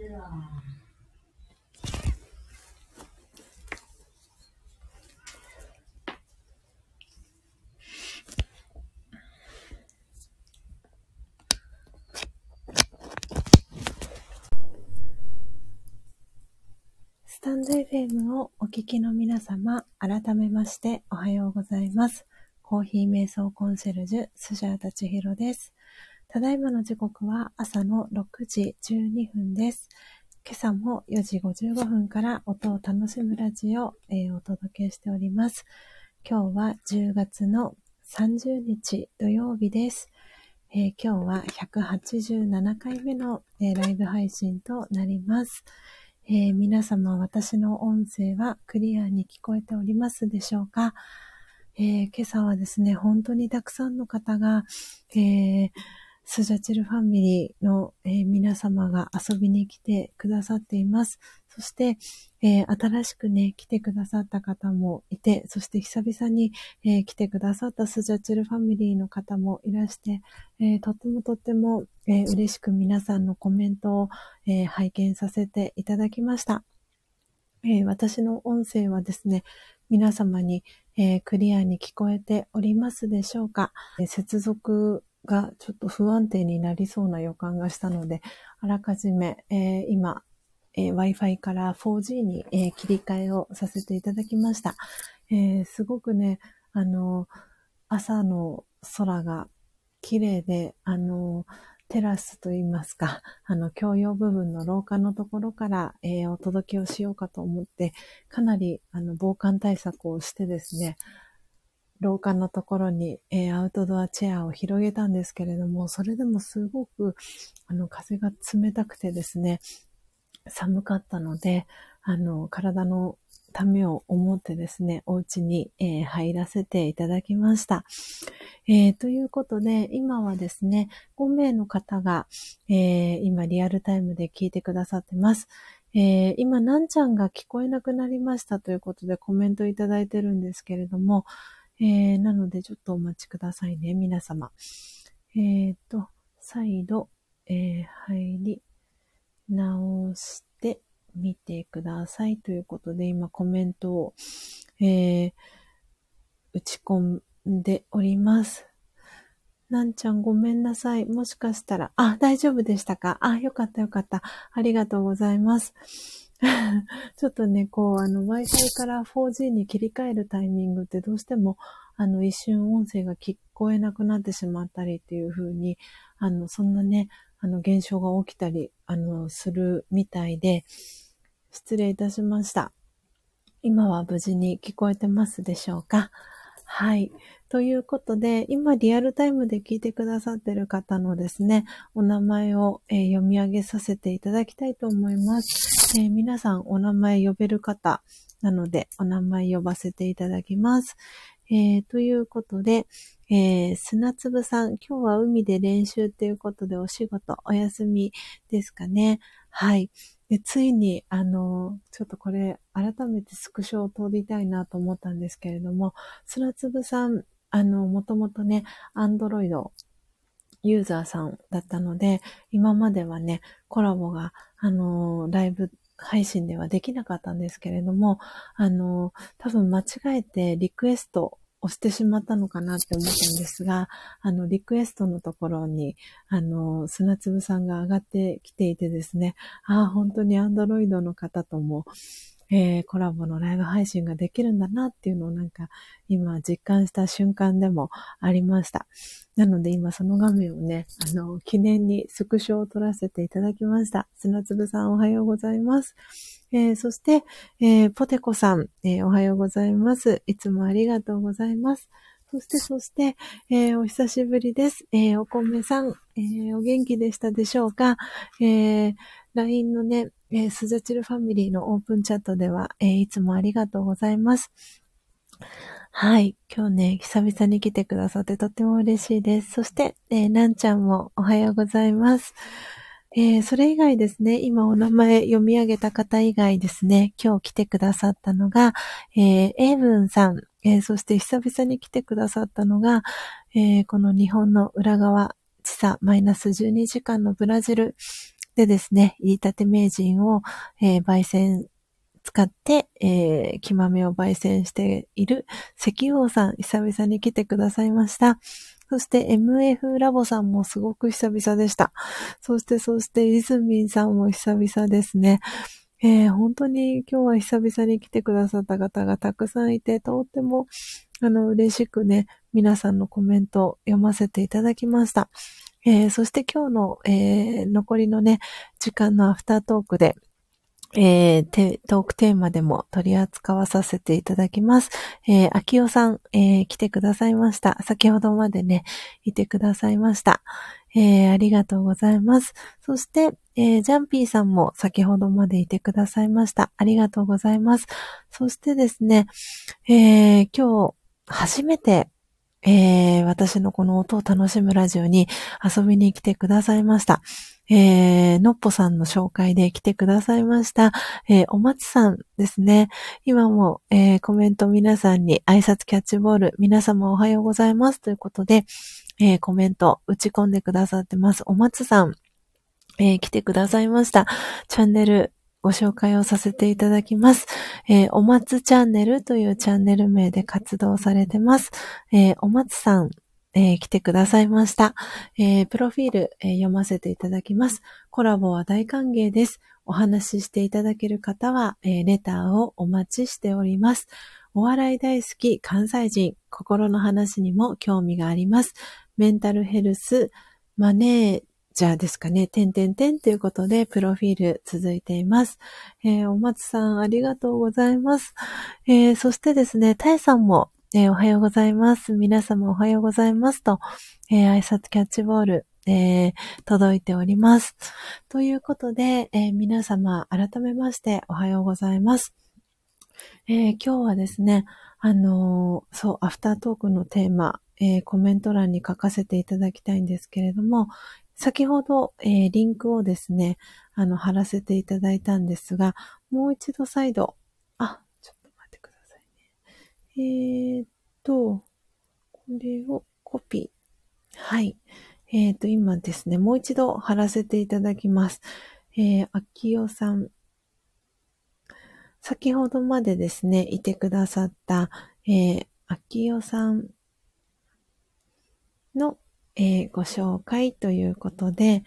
スタンド FM をお聞きの皆様、改めましておはようございます。コーヒー瞑想コンシェルジュ、スジャータチヒロです。ただいまの時刻は朝の6時12分です。今朝も4時55分から音を楽しむラジオを、お届けしております。今日は10月の30日土曜日です。えー、今日は187回目の、えー、ライブ配信となります。えー、皆様、私の音声はクリアに聞こえておりますでしょうか、え、今朝はですね、本当にたくさんの方が、え、スジャチルファミリーの、えー、皆様が遊びに来てくださっています。そして、えー、新しくね、来てくださった方もいて、そして久々に、えー、来てくださったスジャチルファミリーの方もいらして、えとってもとっても、え嬉しく皆さんのコメントを、え拝見させていただきました。え私の音声はですね、皆様に、えクリアに聞こえておりますでしょうか、え接続がちょっと不安定になりそうな予感がしたので、あらかじめ、え今、えー、Wi-Fi から 4G に、えー、切り替えをさせていただきました。えー、すごくね、あの、朝の空が綺麗で、あの、テラスといいますか、あの、共用部分の廊下のところから、えー、お届けをしようかと思って、かなり、あの、防寒対策をしてですね、廊下のところに、えー、アウトドアチェアを広げたんですけれども、それでもすごく、あの、風が冷たくてですね、寒かったので、あの、体のためを思ってですね、お家に、えー、入らせていただきました。えー、ということで、今はですね、5名の方が、えー、今リアルタイムで聞いてくださってます。え今、なんちゃんが聞こえなくなりましたということでコメントいただいてるんですけれども、えーなのでちょっとお待ちくださいね、皆様。えっ、と、再度、えー入り直してみてくださいということで、今コメントを、えー、打ち込んでおります。なんちゃんごめんなさい。もしかしたら、あ、大丈夫でしたか？あ、よかったよかった。ありがとうございます。ちょっとね、こう、あの、Wi-Fi から 4G に切り替えるタイミングってどうしても、あの、一瞬音声が聞こえなくなってしまったりっていう風に、あの、そんなね、あの、現象が起きたり、あの、するみたいで、失礼いたしました。今は無事に聞こえてますでしょうか？はい。ということで、今リアルタイムで聞いてくださってる方のですね、お名前を、えー、読み上げさせていただきたいと思います。えー、皆さんお名前呼べる方なので、お名前呼ばせていただきます。えー、ということで、えー、砂粒さん、今日は海で練習っていうことでお仕事お休みですかね。はい。でついに、あの、ちょっとこれ、改めてスクショを撮りたいなと思ったんですけれども、砂粒さん、あの、もともとね、アンドロイドユーザーさんだったので、今まではね、コラボが、あの、ライブ配信ではできなかったんですけれども、あの、多分間違えてリクエスト押してしまったのかなって思ったんですが、あの、リクエストのところに、あの、砂粒さんが上がってきていてですね、ああ、本当にアンドロイドの方とも、えー、コラボのライブ配信ができるんだなっていうのをなんか今実感した瞬間でもありました。なので今その画面をね、あの、記念にスクショを撮らせていただきました。砂粒さんおはようございます。えー、そして、えー、ポテコさん、えー、おはようございます。いつもありがとうございます。そして、そして、えー、お久しぶりです。えー、お米さん、えー、お元気でしたでしょうか？えー、LINE のね、えー、スジャチルファミリーのオープンチャットでは、えー、いつもありがとうございます。はい。今日ね、久々に来てくださってとっても嬉しいです。そして、えー、なんちゃんもおはようございます。えー、それ以外ですね、今お名前読み上げた方以外ですね、今日来てくださったのが、えー、エイブンさん、えー、そして久々に来てくださったのが、えー、この日本の裏側、地差マイナス12時間のブラジルでですね、入りたて名人を、えー、焙煎使って、えー、木豆を焙煎している石王さん、久々に来てくださいました。そして MF ラボさんもすごく久々でした。そして、そして、イズミンさんも久々ですね。えー、本当に今日は久々に来てくださった方がたくさんいて、とっても、あの、嬉しくね、皆さんのコメントを読ませていただきました。えー、そして今日の、えー、残りのね、時間のアフタートークで、えー、トークテーマでも取り扱わさせていただきます。えー、秋代さん、えー、来てくださいました。先ほどまでね、いてくださいました。えー、ありがとうございます。そして、えー、ジャンピーさんも先ほどまでいてくださいました。ありがとうございます。そしてですね、えー、今日、初めてえー、私のこの音を楽しむラジオに遊びに来てくださいました。えー、のっぽさんの紹介で来てくださいました。えー、お松さんですね。今も、えー、コメント皆さんに挨拶キャッチボール、皆様おはようございますということで、えー、コメント打ち込んでくださってます。お松さん、えー、来てくださいました。チャンネルご紹介をさせていただきます。えー、お松チャンネルというチャンネル名で活動されてます。えー、お松さん、えー、来てくださいました。え、プロフィール、え、読ませていただきます。コラボは大歓迎です。お話ししていただける方は、えレターをお待ちしております。お笑い大好き関西人、心の話にも興味があります。メンタルヘルス、マネーじゃあですかね、てんてんてんということで、プロフィール続いています。えー、お松さん、ありがとうございます。えー、そしてですね、たえさんも、えー、おはようございます。皆様おはようございますと、え挨拶キャッチボール、え届いております。ということで、え皆様改めましておはようございます。え今日はですね、あのそう、アフタートークのテーマ、えコメント欄に書かせていただきたいんですけれども、先ほど、えー、リンクをですね、あの、貼らせていただいたんですが、もう一度再度、あ、ちょっと待ってくださいね。えー、っと、これをコピー。はい。えー、っと、今ですね、もう一度貼らせていただきます。えー、秋代さん。先ほどまでですね、いてくださった、えー、秋代さんえー、ご紹介ということで、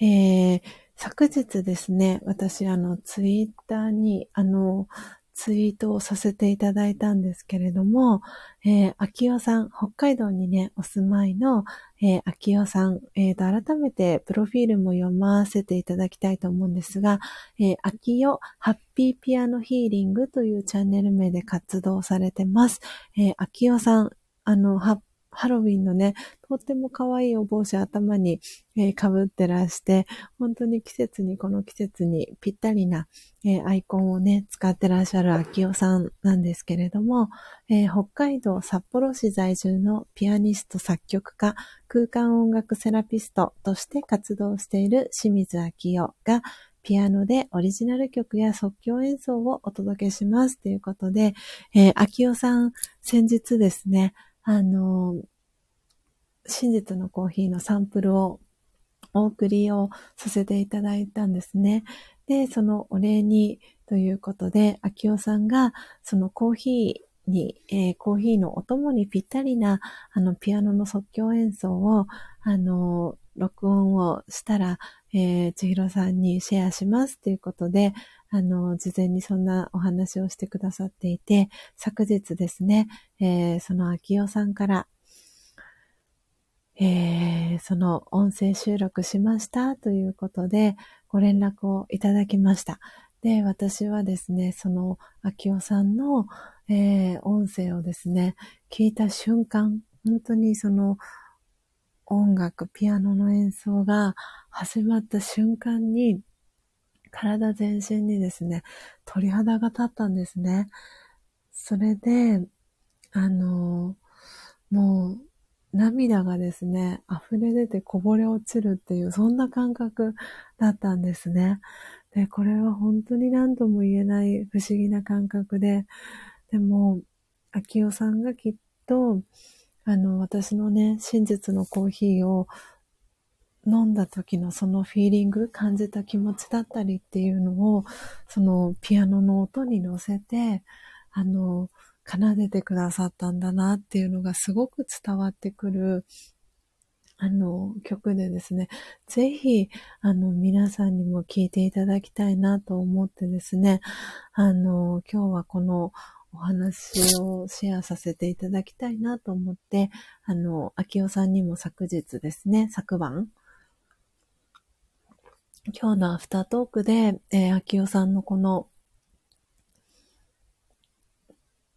えー、昨日ですね、私、あの、ツイッターに、あの、ツイートをさせていただいたんですけれども、えー、秋代さん、北海道にね、お住まいの、えー、秋代さん、えーと、改めてプロフィールも読ませていただきたいと思うんですが、えー、秋代ハッピーピアノヒーリングというチャンネル名で活動されてます。えー、秋代さん、あの、ハッハロウィンのね、とっても可愛いお帽子頭に、えー、被ってらして、本当に季節に、この季節にぴったりな、えー、アイコンをね、使ってらっしゃる秋代さんなんですけれども、えー、北海道札幌市在住のピアニスト作曲家、空間音楽セラピストとして活動している清水秋代が、ピアノでオリジナル曲や即興演奏をお届けしますということで、えー、秋代さん先日ですね、あの、真実のコーヒーのサンプルをお送りをさせていただいたんですね。で、そのお礼にということで、秋代さんがそのコーヒーに、えー、コーヒーのお供にぴったりな、あの、ピアノの即興演奏を、あの、録音をしたら、えー、千尋さんにシェアしますということで、あの、事前にそんなお話をしてくださっていて、昨日ですね、えー、その秋代さんから、えー、その音声収録しましたということで、ご連絡をいただきました。で、私はですね、その秋代さんの、えー、音声をですね、聞いた瞬間、本当にその音楽、ピアノの演奏が始まった瞬間に、体全身にですね、鳥肌が立ったんですね。それで、あの、もう、涙がですね、溢れ出てこぼれ落ちるっていう、そんな感覚だったんですね。で、これは本当に何とも言えない不思議な感覚で、でも、秋代さんがきっと、あの、私のね、真実のコーヒーを飲んだ時のそのフィーリング、感じた気持ちだったりっていうのを、そのピアノの音に乗せて、あの、奏でてくださったんだなっていうのがすごく伝わってくる、あの、曲でですね、ぜひ、あの、皆さんにも聴いていただきたいなと思ってですね、あの、今日はこのお話をシェアさせていただきたいなと思って、あの、秋代さんにも昨日ですね、昨晩、今日のアフタートークで、えー、秋代さんのこの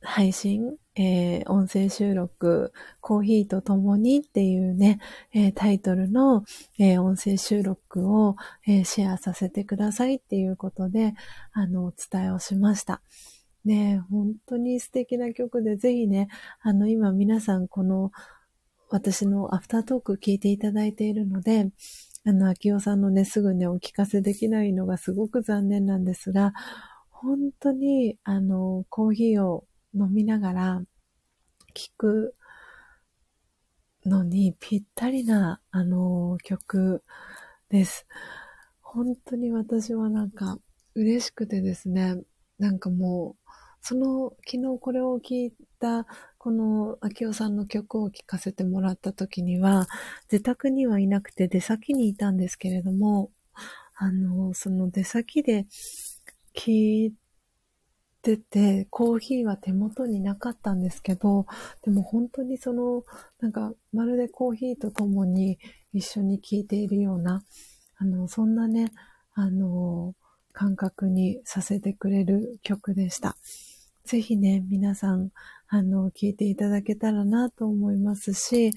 配信、えー、音声収録、コーヒーと共にっていうね、えー、タイトルの、えー、音声収録を、えシェアさせてくださいっていうことで、あの、お伝えをしました。ね本当に素敵な曲で、ぜひね、あの、今皆さんこの、私のアフタートーク聞いていただいているので、あの、秋代さんのね、すぐね、お聞かせできないのがすごく残念なんですが、本当に、あの、コーヒーを飲みながら聞くのにぴったりな、あの、曲です。本当に私はなんか嬉しくてですね、なんかもう、その、昨日これを聞いた、この、秋代さんの曲を聴かせてもらった時には、自宅にはいなくて出先にいたんですけれども、あの、その出先で聞いてて、コーヒーは手元になかったんですけど、でも本当にその、なんか、まるでコーヒーと共に一緒に聴いているような、あの、そんなね、あの、感覚にさせてくれる曲でした。ぜひね、皆さん、あの、聞いていただけたらなと思いますし、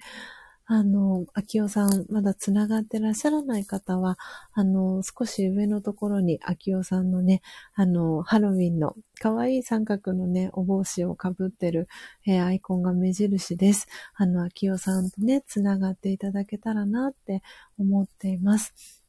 あの、秋代さん、まだ繋がってらっしゃらない方は、あの、少し上のところに秋代さんのね、あの、ハロウィンの可愛い三角のね、お帽子をかぶってる、えー、アイコンが目印です。あの、秋代さんとね、繋がっていただけたらなって思っています。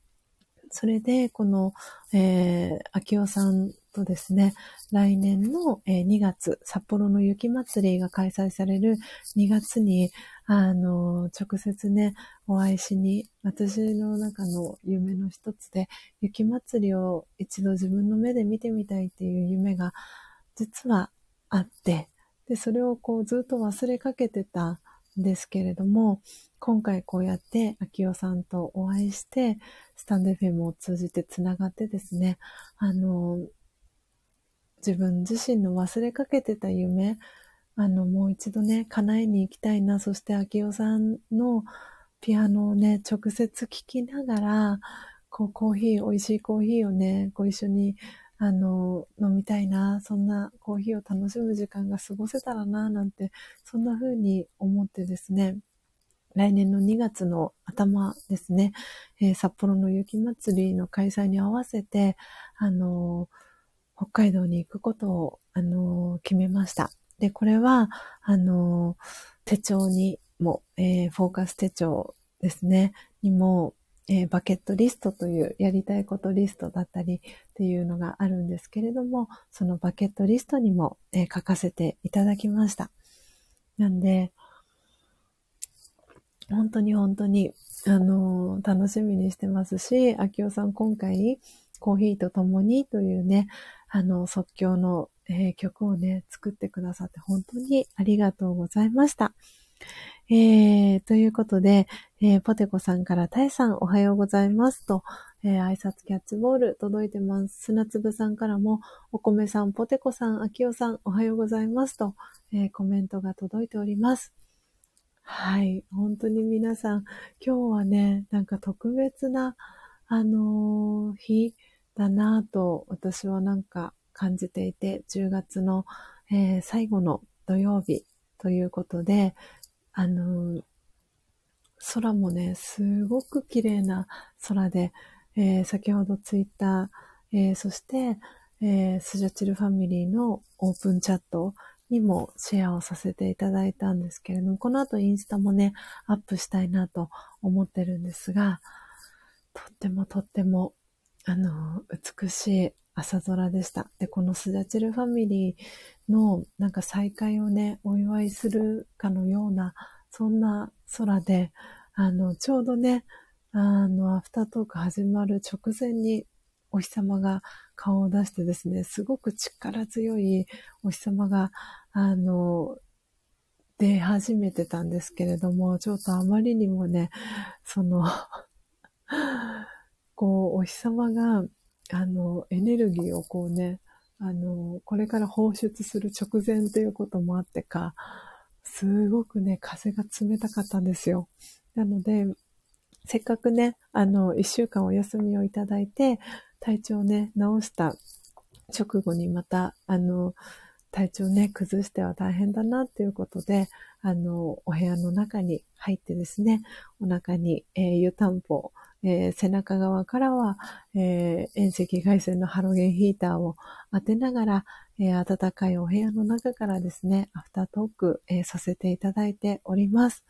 それで、この、えー、秋代さんとですね、来年の2月、札幌の雪まつりが開催される2月に、あの、直接ね、お会いしに、私の中の夢の一つで、雪まつりを一度自分の目で見てみたいっていう夢が、実はあって、で、それをこうずっと忘れかけてたんですけれども、今回こうやって秋代さんとお会いして、スタンド FM を通じてつながってですね、あの、自分自身の忘れかけてた夢、あの、もう一度ね、叶えに行きたいな。そして、秋代さんのピアノをね、直接聴きながら、こう、コーヒー、美味しいコーヒーをね、ご一緒に、あの、飲みたいな。そんなコーヒーを楽しむ時間が過ごせたらな、なんて、そんな風に思ってですね、来年の2月の頭ですね、えー、札幌の雪まつりの開催に合わせて、あのー北海道に行くことを、あの、決めました。で、これは、あの、手帳にも、えー、フォーカス手帳ですね、にも、え、バケットリストというやりたいことリストだったりっていうのがあるんですけれども、そのバケットリストにも、え、書かせていただきました。なんで、本当に本当に、あの、楽しみにしてますし、秋代さん今回、コーヒーと共にというね、あの、即興の、えー、曲をね、作ってくださって本当にありがとうございました。えー、ということで、えー、ポテコさんからタイさんおはようございますと、えー、挨拶キャッチボール届いてます。砂粒さんからも、お米さん、ポテコさん、あきおさんおはようございますと、えー、コメントが届いております。はい。本当に皆さん、今日はね、なんか特別な、あのー、日、だなぁと私はなんか感じていて、10月の、えー、最後の土曜日ということで、あのー、空もね、すごく綺麗な空で、えー、先ほどツイッター、えー、そして、えー、スジャチルファミリーのオープンチャットにもシェアをさせていただいたんですけれども、この後インスタもね、アップしたいなと思ってるんですが、とってもとってもあの、美しい朝空でした。で、このスダチルファミリーのなんか再会をね、お祝いするかのような、そんな空で、あの、ちょうどね、あの、アフタートーク始まる直前にお日様が顔を出してですね、すごく力強いお日様が、あの、出始めてたんですけれども、ちょっとあまりにもね、その こう、お日様が、あの、エネルギーをこうね、あの、これから放出する直前ということもあってか、すごくね、風が冷たかったんですよ。なので、せっかくね、あの、一週間お休みをいただいて、体調をね、治した直後にまた、あの、体調ね、崩しては大変だなっていうことで、あの、お部屋の中に入ってですね、お腹に、えー、湯たんぽ、えー、背中側からは、えー、遠赤外線のハロゲンヒーターを当てながら、えー、暖かいお部屋の中からですね、アフタートーク、えー、させていただいております。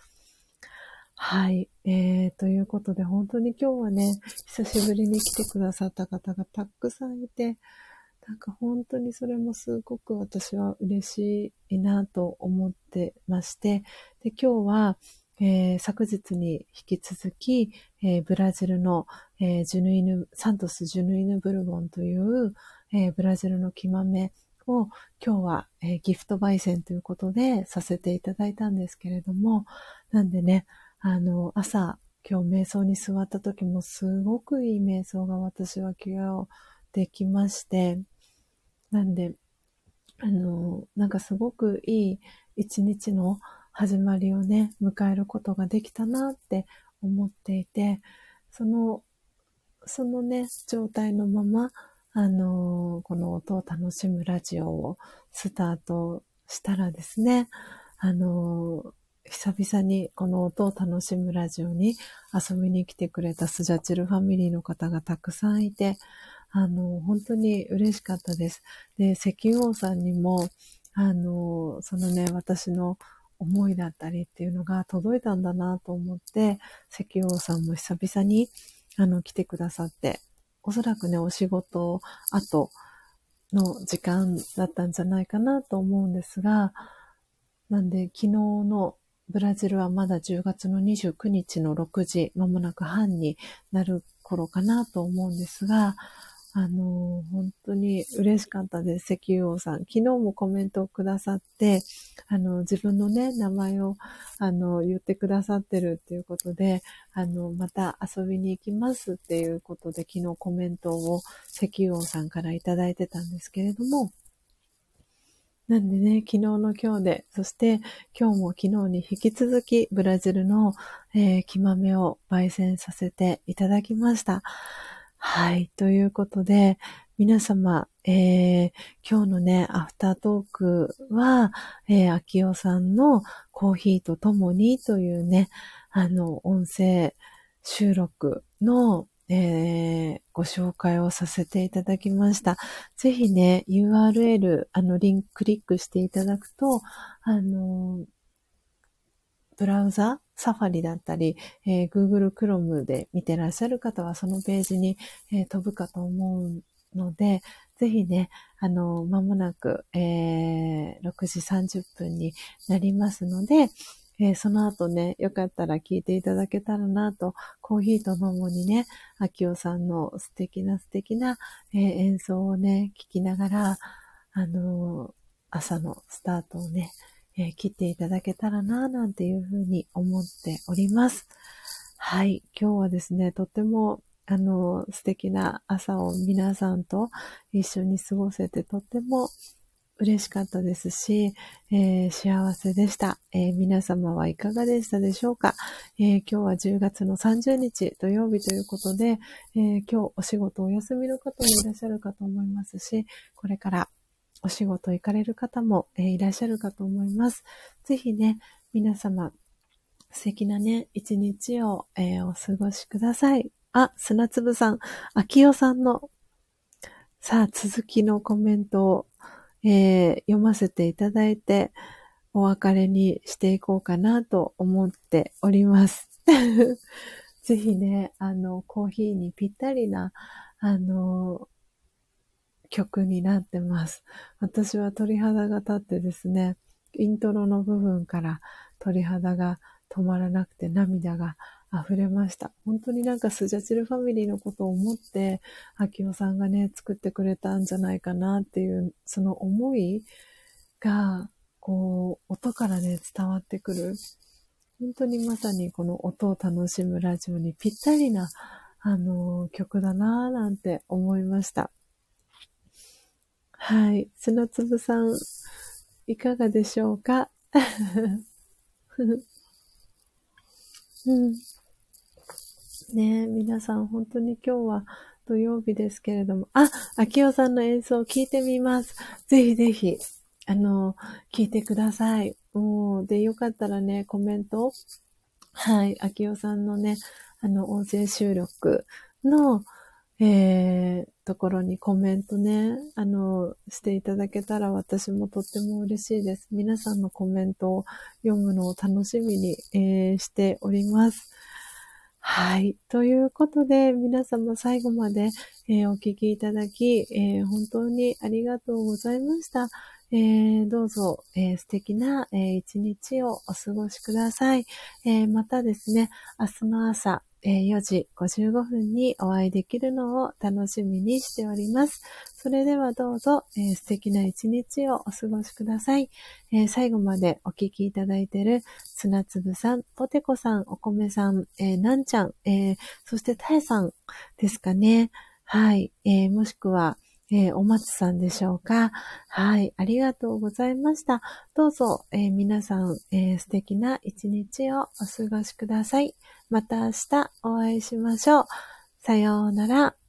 はい。えー、ということで、本当に今日はね、久しぶりに来てくださった方がたくさんいて、なんか本当にそれもすごく私は嬉しいなと思ってまして、で、今日は、えー、昨日に引き続き、えー、ブラジルの、えー、ジュヌイヌ、サントス・ジュヌイヌ・ブルボンという、えブラジルの木豆を今日は、えギフト焙煎ということでさせていただいたんですけれども、なんでね、あの、朝、今日瞑想に座った時もすごくいい瞑想が私は今日できまして、なんで、あの、なんかすごくいい一日の始まりをね、迎えることができたなって思っていて、その、そのね、状態のまま、あのこの音を楽しむラジオをスタートしたらですね、あの久々にこの音を楽しむラジオに遊びに来てくれたスジャチルファミリーの方がたくさんいて、あの、本当に嬉しかったです。で、石油王さんにも、あの、そのね、私の思いだったりっていうのが届いたんだなと思って、石王さんも久々に、あの、来てくださって、おそらくね、お仕事後の時間だったんじゃないかなと思うんですが、なんで、昨日のブラジルはまだ10月の29日の6時、まもなく半になる頃かなと思うんですが、あの、本当に嬉しかったです。石油王さん。昨日もコメントをくださって、あの、自分のね、名前を、あの、言ってくださってるっていうことで、あの、また遊びに行きますっていうことで、昨日コメントを石油王さんからいただいてたんですけれども、なんでね、昨日の今日で、そして今日も昨日に引き続きブラジルの、えー、木豆を焙煎させていただきました。はい。ということで、皆様、えー、今日のね、アフタートークは、えー、秋代さんのコーヒーとともにというね、あの、音声収録のえー、ご紹介をさせていただきました。ぜひね、URL、あの、リンククリックしていただくと、あの、ブラウザ、サファリだったり、えー、Google Chrome で見てらっしゃる方はそのページに、えー、飛ぶかと思うので、ぜひね、あの、まもなく、えー、6時30分になりますので、えー、その後ね、よかったら聞いていただけたらなと、コーヒーとともにね、秋代さんの素敵な素敵な、えー、演奏をね、聞きながら、あのー、朝のスタートをね、えー、切っていただけたらな、なんていうふうに思っております。はい。今日はですね、とっても、あの、素敵な朝を皆さんと一緒に過ごせてとっても嬉しかったですし、えー、幸せでした、えー、皆様はいかがでしたでしょうか、えー、今日は10月の30日土曜日ということで、え今日お仕事お休みの方もいらっしゃるかと思いますし、これからお仕事行かれる方も、えいらっしゃるかと思います。ぜひね、皆様、素敵なね、一日を、えお過ごしください。あ、砂粒さん、秋代さんの、さあ、続きのコメントをえー、読ませていただいて、お別れにしていこうかなと思っております。ぜひね、あの、コーヒーにぴったりな、あの、曲になってます。私は鳥肌が立ってですね、イントロの部分から鳥肌が止まらなくて涙が溢れました。本当になんかスジャチルファミリーのことを思って、秋夫さんがね、作ってくれたんじゃないかなっていう、その思いが、こう、音からね、伝わってくる。本当にまさにこの音を楽しむラジオにぴったりな、あの、曲だなぁなんて思いました。はい。砂粒さん、いかがでしょうか？うん。ねえ皆さん本当に今日は土曜日ですけれども、あ、秋代さんの演奏を聞いてみます。ぜひぜひ、あの、聞いてください。もう、で、よかったらね、コメント、はい、秋代さんのね、あの、音声収録の、えー、ところにコメントね、あの、していただけたら私もとっても嬉しいです。皆さんのコメントを読むのを楽しみに、えー、しております。はい。ということで、皆様最後まで、えー、お聞きいただき、えー、本当にありがとうございました。えー、どうぞ、え素敵な、え一日をお過ごしください。えまたですね、明日の朝、え4時55分にお会いできるのを楽しみにしております。それではどうぞ、え、素敵な一日をお過ごしください。え、最後までお聞きいただいている砂粒さん、ポテコさん、お米さん、え、なんちゃん、えそしてたえさんですかね。はい。えもしくは、えー、お松さんでしょうか？はい。ありがとうございました。どうぞ、えー、皆さん、えー、素敵な一日をお過ごしください。また明日お会いしましょう。さようなら。